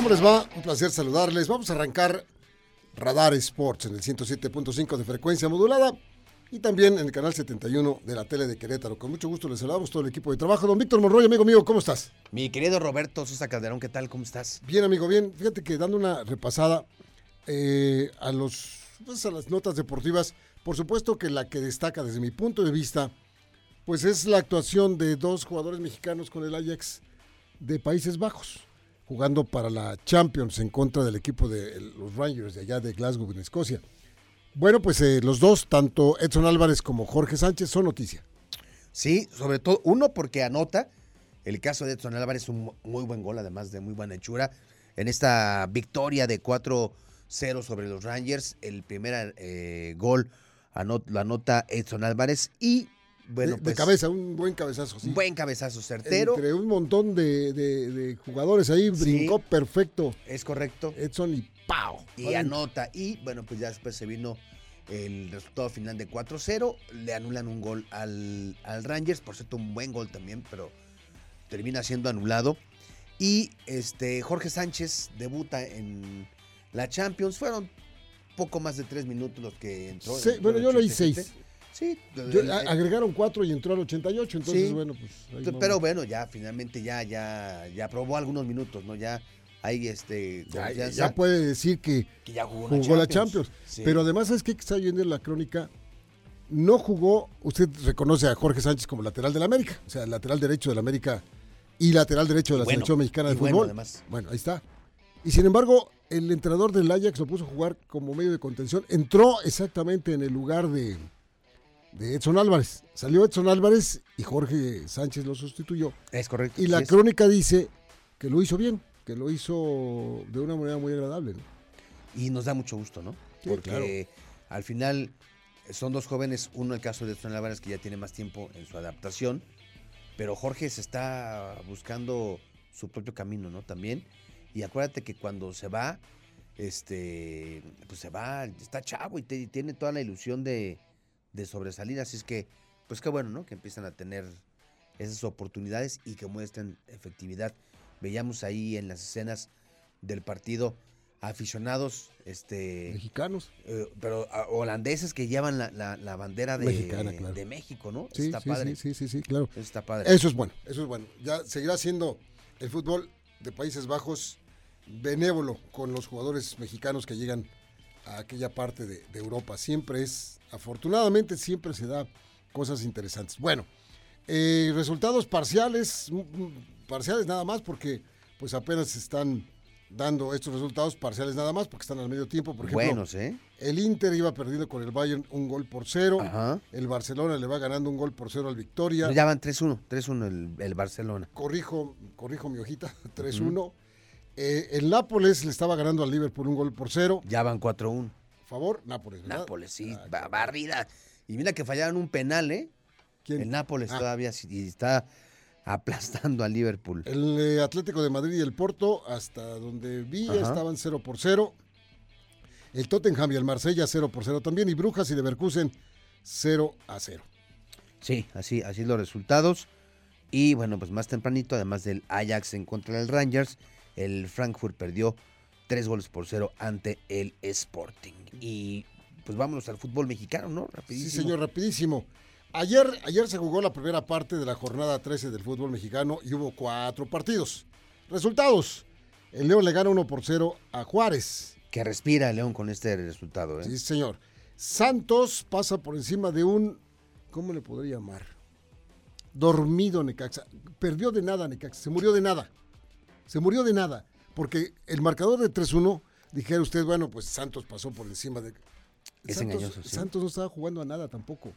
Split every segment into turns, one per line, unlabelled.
¿Cómo les va? Un placer saludarles. Vamos a arrancar Radar Sports en el 107.5 de frecuencia modulada y también en el canal 71 de la tele de Querétaro. Con mucho gusto les saludamos todo el equipo de trabajo. Don Víctor Monroy, amigo mío, ¿cómo estás?
Mi querido Roberto Sosa Calderón, ¿qué tal? ¿Cómo estás?
Bien, amigo, bien. Fíjate que dando una repasada eh, a, los, pues, a las notas deportivas, por supuesto que la que destaca desde mi punto de vista, pues es la actuación de dos jugadores mexicanos con el Ajax de Países Bajos jugando para la Champions en contra del equipo de los Rangers de allá de Glasgow, en Escocia. Bueno, pues eh, los dos, tanto Edson Álvarez como Jorge Sánchez, son noticia.
Sí, sobre todo uno porque anota. El caso de Edson Álvarez, un muy buen gol, además de muy buena hechura. En esta victoria de 4-0 sobre los Rangers, el primer eh, gol lo anota Edson Álvarez y
bueno, de, pues, cabeza, un buen cabezazo.
Un buen cabezazo certero.
Entre un montón de, jugadores ahí, brincó perfecto.
Es correcto.
Edson y ¡pau!
Y anota. Y bueno, pues ya después se vino el resultado final de 4-0. Le anulan un gol al, al, Rangers. Por cierto, un buen gol también, pero termina siendo anulado. Y este Jorge Sánchez debuta en la Champions. Fueron poco más de tres minutos los que entró.
Sí, bueno, yo lo hice seis. Sí. agregaron cuatro y entró al 88, entonces bueno, pues.
Pero bueno, ya finalmente ya, ya, ya probó algunos minutos, ¿no? Ya hay este
ya, puede decir que,
ya jugó,
la Champions. Pero además es que está viendo la crónica. No jugó, usted reconoce a Jorge Sánchez como lateral del América, o sea, lateral derecho del América y lateral derecho de la selección mexicana de fútbol. Bueno, ahí está. Y sin embargo, el entrenador del Ajax lo puso a jugar como medio de contención. Entró exactamente en el lugar de, de Edson Álvarez. Salió Edson Álvarez y Jorge Sánchez lo sustituyó.
Es correcto.
Y la crónica dice que lo hizo bien, que lo hizo de una manera muy agradable.
Y nos da mucho gusto, ¿no? Porque al final son dos jóvenes, uno el caso de Edson Álvarez que ya tiene más tiempo en su adaptación, pero Jorge se está buscando su propio camino, ¿no? También. Y acuérdate que cuando se va, este, pues se va, está chavo y tiene toda la ilusión de, de sobresalir. Así es que, pues qué bueno, ¿no? Que empiezan a tener esas oportunidades y que muestren efectividad. Veíamos ahí en las escenas del partido aficionados este
mexicanos
eh, pero holandeses que llevan la, la, bandera de, de México no
sí, está padre sí sí sí claro
eso está padre
eso es bueno eso es bueno ya seguirá siendo el fútbol de Países Bajos benévolo con los jugadores mexicanos que llegan a aquella parte de Europa siempre es afortunadamente siempre se da cosas interesantes. Bueno, eh, resultados parciales, mm, mm, parciales nada más porque pues apenas se están dando estos resultados parciales nada más porque están al medio tiempo. Por ejemplo,
Buenos, ¿eh?
el Inter iba perdiendo con el Bayern un gol por cero. El Barcelona le va ganando un gol por cero al Victoria.
Ya van 3-1, 3-1 el, el, Barcelona.
Corrijo, corrijo mi hojita, 3-1. Eh, el Nápoles le estaba ganando al Liverpool un gol por cero.
Ya van 4-1
favor, Nápoles. ¿verdad?
Nápoles, sí, ah, barrida. Y mira que fallaron un penal, ¿eh? ¿Quién? El Nápoles ah. todavía y está aplastando al Liverpool.
El eh, Atlético de Madrid y el Porto, hasta donde vi, estaban 0 por 0. El Tottenham y el Marsella 0 por 0 también. Y Brujas y Leverkusen 0 a 0.
Sí, así, así los resultados. Y bueno, pues más tempranito, además del Ajax en contra del Rangers, el Frankfurt perdió tres goles por cero ante el Sporting. Y pues vámonos al fútbol mexicano, ¿no?
Rapidísimo. Sí, señor, rapidísimo. Ayer, ayer se jugó la primera parte de la jornada 13 del fútbol mexicano y hubo cuatro partidos. Resultados. El León le gana 1 por 0 a Juárez.
Que respira el León con este resultado, ¿eh?
Sí, señor. Santos pasa por encima de un, ¿cómo le podría llamar? Dormido Necaxa. Perdió de nada Necaxa, se murió de nada. Se murió de nada porque el marcador de 3-1, dijera usted, bueno, pues Santos pasó por encima de...
Es
Santos, Santos no estaba jugando a nada tampoco.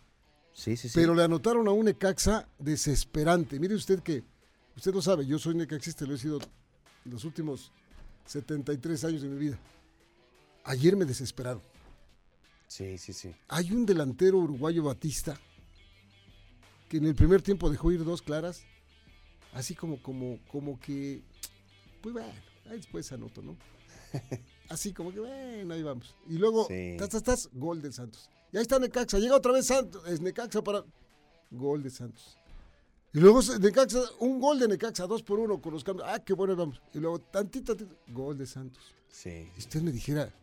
Sí, sí, sí.
Pero le anotaron a un Necaxa desesperante. Mire usted que, usted lo sabe, yo soy necaxista, lo he sido los últimos 73 años de mi vida. Ayer me desesperaron.
Sí, sí, sí.
Hay un delantero uruguayo Batista que en el primer tiempo dejó ir dos claras, así como, como, como que, pues bueno, ahí después anoto, ¿no? Así como que, bueno, ahí vamos. Y luego,
Sí.
tas, tas, tas, gol del Santos. Y ahí está Necaxa, llega otra vez Santos, es Necaxa para, gol de Santos. Y luego Necaxa, un gol de Necaxa, dos por uno con los cambios. Ah, qué bueno, vamos. Y luego, tantito, tantito, gol de Santos.
Sí.
Si usted me dijera,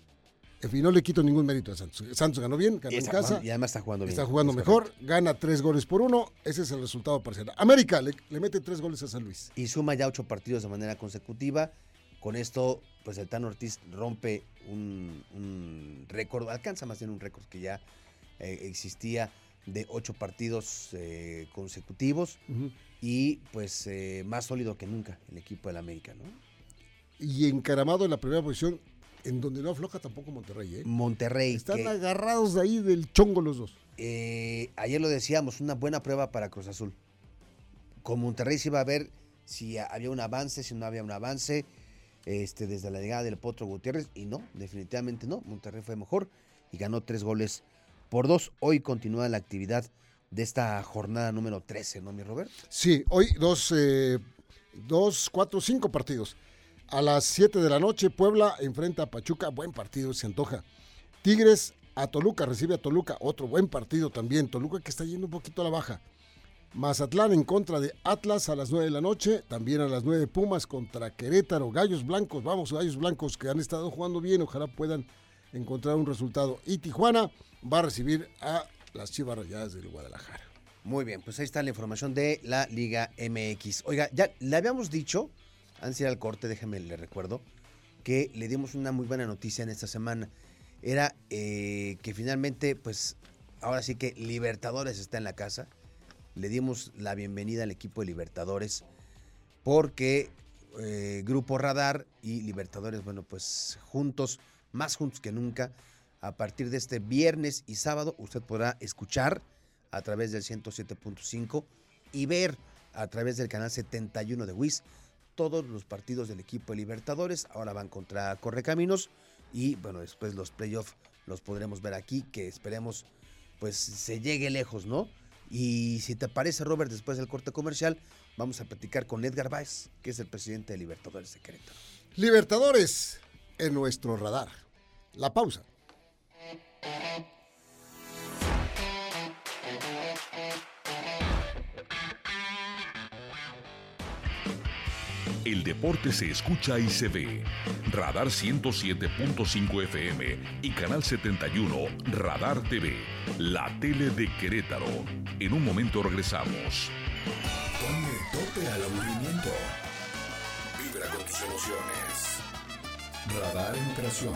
en fin, no le quito ningún mérito a Santos. Santos ganó bien, ganó en casa.
jugando- y además está jugando bien.
Está jugando
Es
mejor,
correcto.
gana tres goles por uno. Ese es el resultado parcial. América le, le mete tres goles a San Luis.
Y suma ya ocho partidos de manera consecutiva. Con esto, pues el Tano Ortiz rompe un, un récord, alcanza más bien un récord que ya eh, existía de ocho partidos eh, consecutivos y pues eh, más sólido que nunca el equipo del América, ¿no?
Y encaramado en la primera posición, en donde no afloja tampoco Monterrey. ¿eh?
Monterrey,
Están
que,
agarrados de ahí del chongo los dos.
eh, ayer lo decíamos, una buena prueba para Cruz Azul. Con Monterrey se iba a ver si había un avance, si no había un avance, este, desde la llegada del Potro Gutiérrez, y no, definitivamente no. Monterrey fue mejor y ganó tres goles por dos. Hoy continúa la actividad de esta jornada número 13, ¿no, mi Robert?
Sí, hoy dos, eh, dos, cuatro, cinco partidos. A las 7 de la noche, Puebla enfrenta a Pachuca. Buen partido, se antoja. Tigres a Toluca, recibe a Toluca. Otro buen partido también. Toluca que está yendo un poquito a la baja. Mazatlán en contra de Atlas a las 9 de la noche. También a las 9 Pumas contra Querétaro. Gallos Blancos, vamos, Gallos Blancos que han estado jugando bien. Ojalá puedan encontrar un resultado. Y Tijuana va a recibir a las Chivas Rayadas del Guadalajara.
Muy bien, pues ahí está la información de la Liga MX. Oiga, ya le habíamos dicho, antes de ir al corte, déjeme le recuerdo, que le dimos una muy buena noticia en esta semana. Era eh, que finalmente, pues, ahora sí que Libertadores está en la casa. Le dimos la bienvenida al equipo de Libertadores porque eh, Grupo Radar y Libertadores, bueno, pues juntos, más juntos que nunca, a partir de este viernes y sábado, usted podrá escuchar a través del 107.5 y ver a través del canal 71 de WIS todos los partidos del equipo de Libertadores. Ahora van contra Correcaminos y bueno, después los playoffs los podremos ver aquí, que esperemos pues se llegue lejos, ¿no? Y si te parece, Robert, después del corte comercial, vamos a platicar con Edgar Baez, que es el presidente de Libertadores de.
Libertadores en nuestro radar. La pausa.
El deporte se escucha y se ve. Radar 107.5 FM y Canal 71 Radar TV, la tele de Querétaro. En un momento regresamos.
Ponle tope al aburrimiento. Vibra con tus emociones. Radar en operación.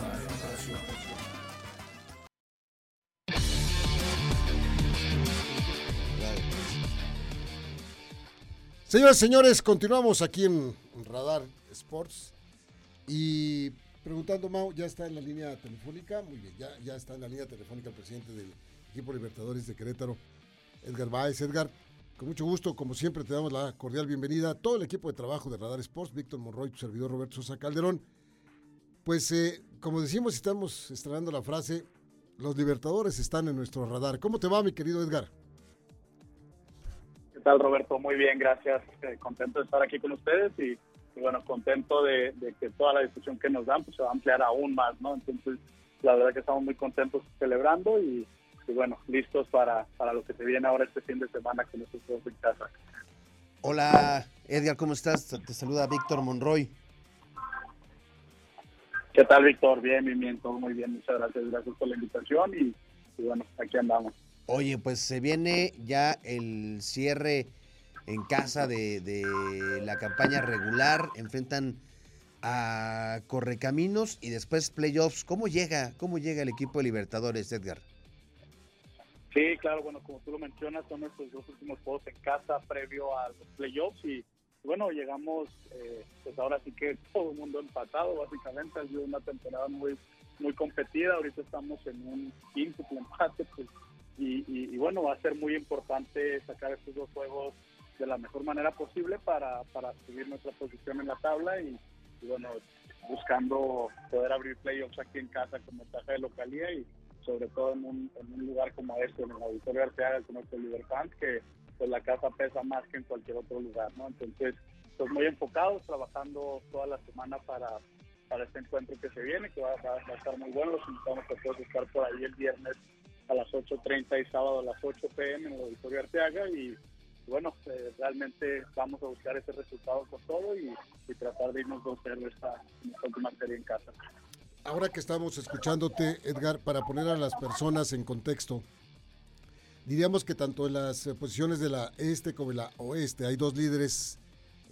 Señoras y señores, continuamos aquí en Radar Sports. Y preguntando, Mau, ya está en la línea telefónica. Muy bien, ya, está en la línea telefónica el presidente del equipo Libertadores de Querétaro, Edgar Báez. Edgar, con mucho gusto, como siempre, te damos la cordial bienvenida a todo el equipo de trabajo de Radar Sports, Víctor Monroy, tu servidor Roberto Sosa Calderón. Pues, eh, como decimos, estamos estrenando la frase, los Libertadores están en nuestro radar. ¿Cómo te va, mi querido Edgar?
¿Qué tal, Roberto? Muy bien, gracias. Eh, contento de estar aquí con ustedes y, y bueno, contento de, de, que toda la discusión que nos dan pues, se va a ampliar aún más, ¿no? Entonces, la verdad que estamos muy contentos celebrando y, y bueno, listos para, para lo que se viene ahora este fin de semana con juegos en casa.
Hola, Edgar, ¿cómo estás? Te saluda Víctor Monroy.
¿Qué tal, Víctor? Bien, bien, bien, todo muy bien. Muchas gracias, gracias por la invitación y, y bueno, aquí andamos.
Oye, pues se viene ya el cierre en casa de, de, la campaña regular. Enfrentan a Correcaminos y después playoffs. ¿Cómo llega, cómo llega el equipo de Libertadores, Edgar?
Sí, claro, bueno, como tú lo mencionas, son nuestros dos últimos juegos en casa previo a los playoffs y bueno, llegamos, eh, pues ahora sí que todo el mundo empatado, básicamente, ha sido una temporada muy muy competida, ahorita estamos en un quinto empate, pues y, bueno, va a ser muy importante sacar estos dos juegos de la mejor manera posible para, para subir nuestra posición en la tabla y, bueno, buscando poder abrir playoffs aquí en casa con ventaja de localía y sobre todo en un, en un lugar como este, en el Auditorio Arteaga, como este Libertad, que pues la casa pesa más que en cualquier otro lugar, ¿no? Entonces, pues muy enfocados, trabajando toda la semana para, para este encuentro que se viene, que va, a estar muy bueno. Los invitamos a todos estar por ahí el viernes a las 8.30 y sábado a las 8 pm en el Auditorio Arteaga y bueno, eh, realmente vamos a buscar ese resultado con todo y, tratar de irnos 2-0 esta, esta última serie en casa.
Ahora que estamos escuchándote, Edgar, para poner a las personas en contexto, diríamos que tanto en las posiciones de la este como en la oeste hay dos líderes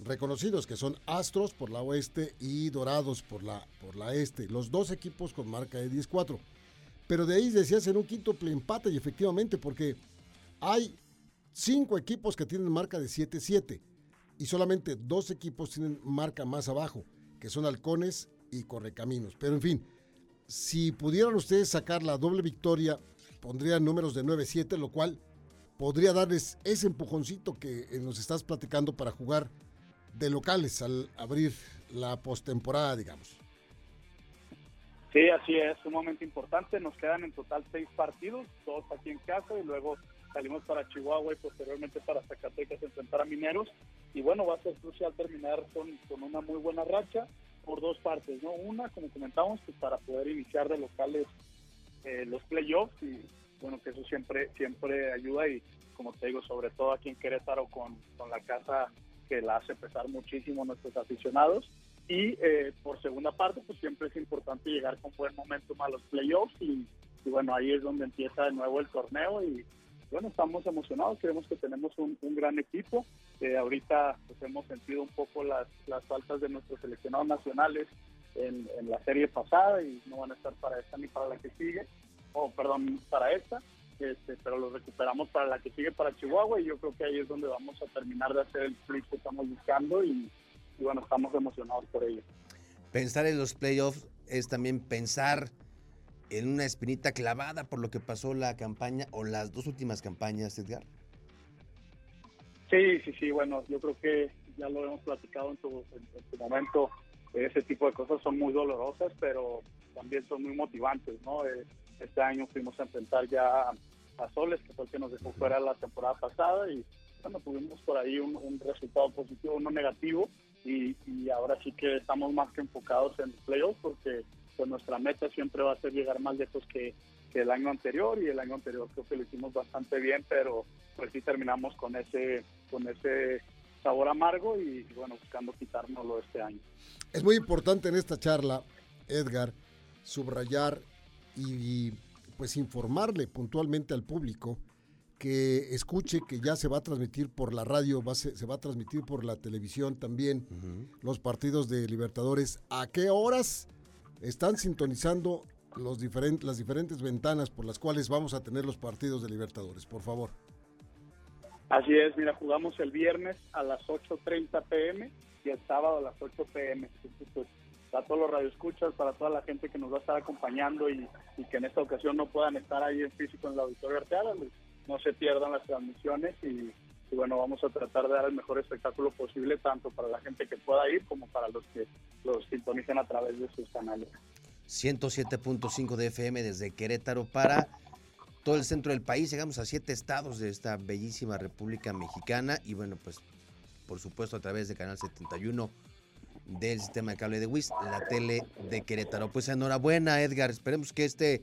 reconocidos que son Astros por la oeste y Dorados por la, por la este. Los dos equipos con marca de 10-4. Pero de ahí decías en un quinto empate y efectivamente porque hay cinco equipos que tienen marca de 7-7 y solamente dos equipos tienen marca más abajo, que son Halcones y Correcaminos. Pero en fin, si pudieran ustedes sacar la doble victoria, pondrían números de 9-7, lo cual podría darles ese empujoncito que nos estás platicando para jugar de locales al abrir la postemporada, digamos.
Sí, así es, sumamente importante. Nos quedan en total seis partidos, dos aquí en casa y luego salimos para Chihuahua y posteriormente para Zacatecas a enfrentar a Mineros. Y bueno, va a ser crucial terminar con, con una muy buena racha por dos partes, ¿no? Una, como comentamos, pues para poder iniciar de locales eh, los playoffs y bueno, que eso siempre siempre ayuda y como te digo, sobre todo aquí en Querétaro con, con la casa que la hace pesar muchísimo nuestros aficionados. Y eh, por segunda parte, pues siempre es importante llegar con buen momento a los playoffs y, bueno, ahí es donde empieza de nuevo el torneo y bueno, estamos emocionados, creemos que tenemos un, gran equipo. Eh, ahorita pues hemos sentido un poco las, las faltas de nuestros seleccionados nacionales en, en, la serie pasada y no van a estar para esta ni para la que sigue, o perdón, para esta. Este, pero lo recuperamos para la que sigue para Chihuahua y yo creo que ahí es donde vamos a terminar de hacer el flip que estamos buscando y, bueno, estamos emocionados por ello.
Pensar en los playoffs es también pensar en una espinita clavada por lo que pasó la campaña o las dos últimas campañas, Edgar.
Sí, sí, sí, bueno, yo creo que ya lo hemos platicado en su, momento, ese tipo de cosas son muy dolorosas, pero también son muy motivantes, ¿no? Eh, este año fuimos a enfrentar ya a Soles, que fue el que nos dejó fuera la temporada pasada y bueno, tuvimos por ahí un, resultado positivo, no negativo y, ahora sí que estamos más que enfocados en el playoff porque pues nuestra meta siempre va a ser llegar más lejos que, el año anterior y el año anterior creo que lo hicimos bastante bien, pero pues sí terminamos con ese con ese sabor amargo y, bueno, buscando quitárnoslo este año.
Es muy importante en esta charla, Edgar, subrayar y pues informarle puntualmente al público que escuche que ya se va a transmitir por la radio, va se, va a transmitir por la televisión también los partidos de Libertadores. ¿A qué horas están sintonizando los diferentes, las diferentes ventanas por las cuales vamos a tener los partidos de Libertadores? Por favor.
Así es, mira, jugamos el viernes a las 8.30 pm y el sábado a las 8 pm. Pues, para todos los radioescuchas, para toda la gente que nos va a estar acompañando y, que en esta ocasión no puedan estar ahí en físico en el auditorio Arteaga, pues, no se pierdan las transmisiones y, bueno, vamos a tratar de dar el mejor espectáculo posible tanto para la gente que pueda ir como para los que los sintonicen a través de sus canales.
107.5 de FM desde Querétaro para todo el centro del país. Llegamos a siete estados de esta bellísima República Mexicana y bueno, pues por supuesto a través de Canal 71 del sistema de cable de WIS, la tele de Querétaro. Pues enhorabuena, Edgar. Esperemos que este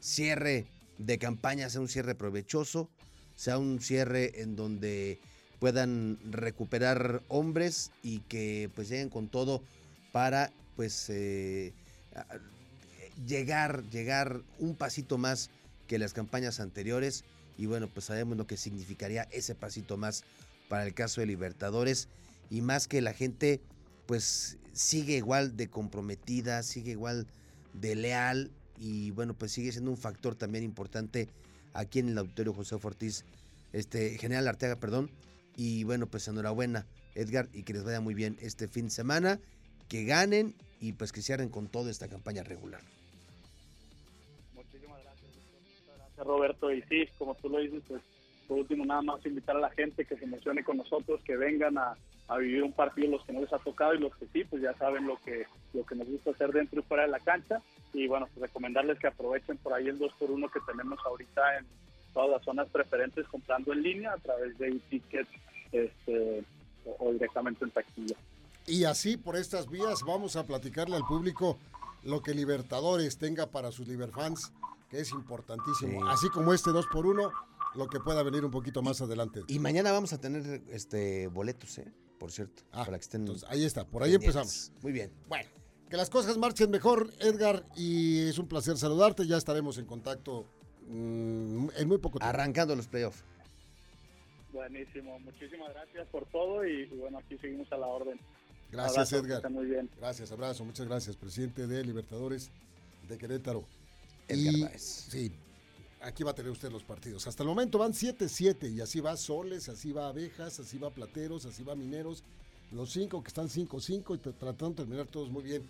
cierre de campaña sea un cierre provechoso, sea un cierre en donde puedan recuperar hombres y que pues lleguen con todo para pues eh, llegar, llegar un pasito más que las campañas anteriores. Y bueno pues sabemos lo que significaría ese pasito más para el caso de Libertadores. Y más que la gente pues sigue igual de comprometida, sigue igual de leal y bueno, pues sigue siendo un factor también importante aquí en el auditorio José Fortis, este General Arteaga, perdón. Y bueno, pues enhorabuena, Edgar, y que les vaya muy bien este fin de semana, que ganen y pues que cierren con toda esta campaña regular.
Muchísimas gracias, Roberto. Y sí, como tú lo dices, pues por último nada más invitar a la gente que se emocione con nosotros, que vengan a, a vivir un partido los que no les ha tocado y los que sí, pues ya saben lo que, lo que nos gusta hacer dentro y fuera de la cancha. Y bueno, pues recomendarles que aprovechen por ahí el 2x1 que tenemos ahorita en todas las zonas preferentes comprando en línea a través de tickets este, o, o directamente en taquilla.
Y así por estas vías vamos a platicarle al público lo que Libertadores tenga para sus Liberfans, que es importantísimo.
Sí.
Así como este 2 por 1 lo que pueda venir un poquito más adelante.
Y mañana vamos a tener este boletos, ¿eh? Por cierto.
Ah,
para que estén
entonces, ahí está, por ahí
pendientes.
empezamos.
Muy bien.
Bueno, que las cosas marchen mejor, Edgar, y es un placer saludarte. Ya estaremos en contacto mm, en muy poco tiempo.
Arrancando los playoffs.
Buenísimo, muchísimas gracias por todo y, y bueno, aquí seguimos a la orden.
Gracias,
Abrazo,
Edgar.
estén muy bien.
Gracias, abrazo, muchas gracias, presidente de Libertadores de Querétaro.
Edgar
Y-. Sí, aquí va a tener usted los partidos. Hasta el momento van 7-7 y así va Soles, así va Abejas, así va Plateros, así va Mineros. Los cinco que están 5-5 y tra- tratando de terminar todos muy bien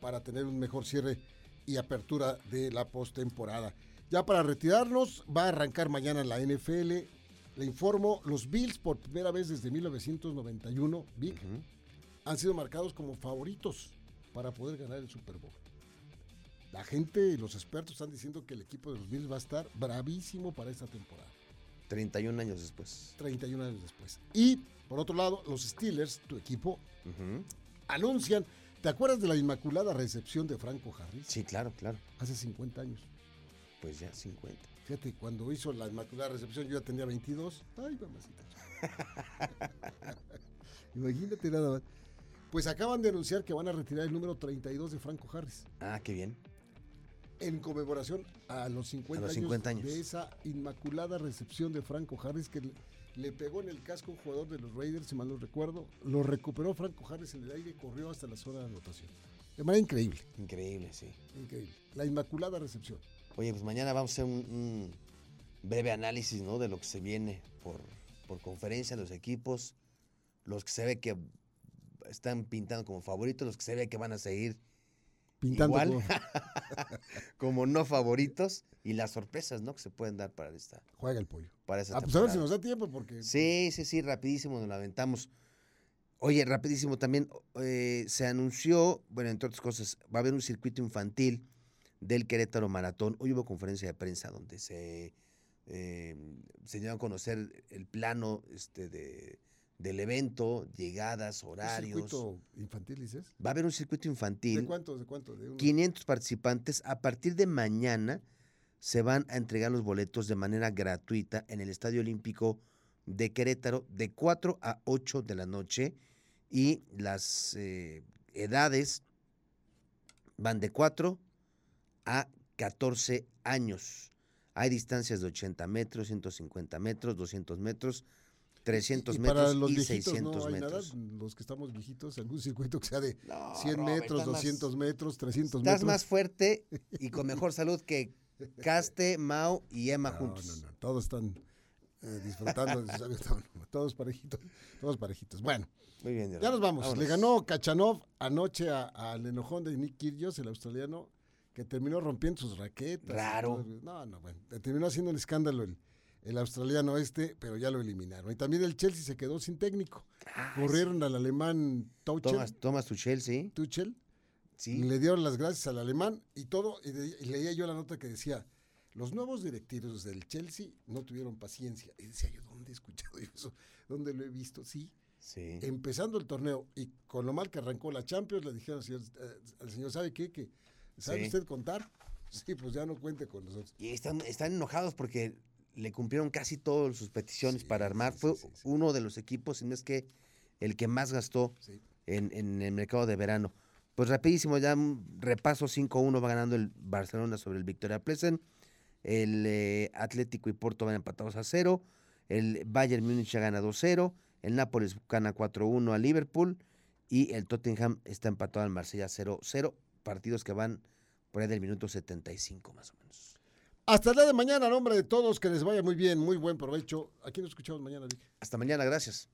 para tener un mejor cierre y apertura de la postemporada. Ya para retirarnos, va a arrancar mañana la NFL. Le informo, los Bills por primera vez desde 1991, Vic,
Ujú.
han sido marcados como favoritos para poder ganar el Super Bowl. La gente y los expertos están diciendo que el equipo de los Bills va a estar bravísimo para esta temporada,
31 años después.
31 años después. Y por otro lado, los Steelers, tu equipo, anuncian, ¿te acuerdas de la inmaculada recepción de Franco Harris?
Sí, claro, claro.
Hace 50 años.
Pues ya 50.
Fíjate, cuando hizo la inmaculada recepción yo ya tenía 22. Ay, mamacita. Imagínate nada más. Pues acaban de anunciar que van a retirar el número 32 de Franco Harris.
Ah, qué bien.
En conmemoración a los 50,
A los
años,
50 años.
de esa inmaculada recepción de Franco Harris que le, le pegó en el casco a un jugador de los Raiders, si mal no recuerdo. Lo recuperó Franco Harris en el aire y corrió hasta la zona de anotación. De manera increíble,
Increíble, sí.
increíble. La inmaculada recepción.
Oye, pues mañana vamos a hacer un, un breve análisis, ¿no? De lo que se viene por, por conferencia, los equipos, los que se ve que están pintando como favoritos, los que se ve que van a seguir
Pintando
igual
como-
como no favoritos y las sorpresas, ¿no? Que se pueden dar para esta,
juega el pollo.
para esta
Ah, pues a ver si
temporada.
nos da tiempo porque
Sí, sí, sí, rapidísimo nos la aventamos. Oye, rapidísimo también eh, se anunció, bueno, entre otras cosas, va a haber un circuito infantil del Querétaro Maratón. Hoy hubo conferencia de prensa donde se, eh, se dio a conocer el plano este, de, del evento, llegadas,
¿un
horarios.
circuito infantil dices.
Va a haber un circuito infantil.
¿De cuántos? ¿De cuántos? ¿De uno?
500 participantes. A partir de mañana se van a entregar los boletos de manera gratuita en el Estadio Olímpico de Querétaro de 4 a 8 de la noche y las eh, edades van de 4 a 14 años. Hay distancias de 80 metros, 150 metros, 200 metros, 300
y
metros
para los
y
viejitos
600
no hay
metros.
nada, los que estamos viejitos, algún circuito que sea de
No,
100
Robert,
metros,
estás más-
200 metros, 300
Estás
metros.
más fuerte y con mejor salud que Caste, Mau y Emma
No,
juntos.
no, no, todos están eh, disfrutando, todos parejitos, todos parejitos. Bueno,
Muy bien,
ya nos vamos.
Vámonos.
Le ganó Kachanov anoche al enojón de Nick Kyrgios, el australiano, que terminó rompiendo sus raquetas. todo. No, no, bueno, terminó haciendo un escándalo el, el australiano este, pero ya lo eliminaron. Y también el Chelsea se quedó sin técnico.
Ah,
Corrieron al alemán Tuchel,
Tomas, tomas tu Chelsea.
Tuchel
Sí.
le dieron las gracias al alemán y todo, y, de- y leía yo la nota que decía, los nuevos directivos del Chelsea no tuvieron paciencia. Y decía yo, ¿dónde he escuchado yo eso? ¿Dónde lo he visto? Sí,
Sí.
empezando el torneo y con lo mal que arrancó la Champions, le dijeron al señor, eh, al señor ¿sabe qué? Que, ¿Sabe
Sí.
usted contar? Sí, pues ya no cuente con nosotros.
Y están, están enojados porque le cumplieron casi todas sus peticiones
Sí,
para armar.
sí,
Fue
sí,
uno de los equipos, si no es que el que más gastó en, en el mercado de verano. Pues rapidísimo, ya un repaso 5-1 va ganando el Barcelona sobre el Victoria Plesen. El eh, Atlético y Porto van empatados a 0. El Bayern Múnich ya gana 2-0. El Nápoles gana 4-1 a Liverpool. Y el Tottenham está empatado al Marsella 0-0. Partidos que van por ahí del minuto 75 más o menos.
Hasta el día de mañana, a nombre de todos, que les vaya muy bien, muy buen provecho. Aquí nos escuchamos mañana, Vic.
Hasta mañana, gracias.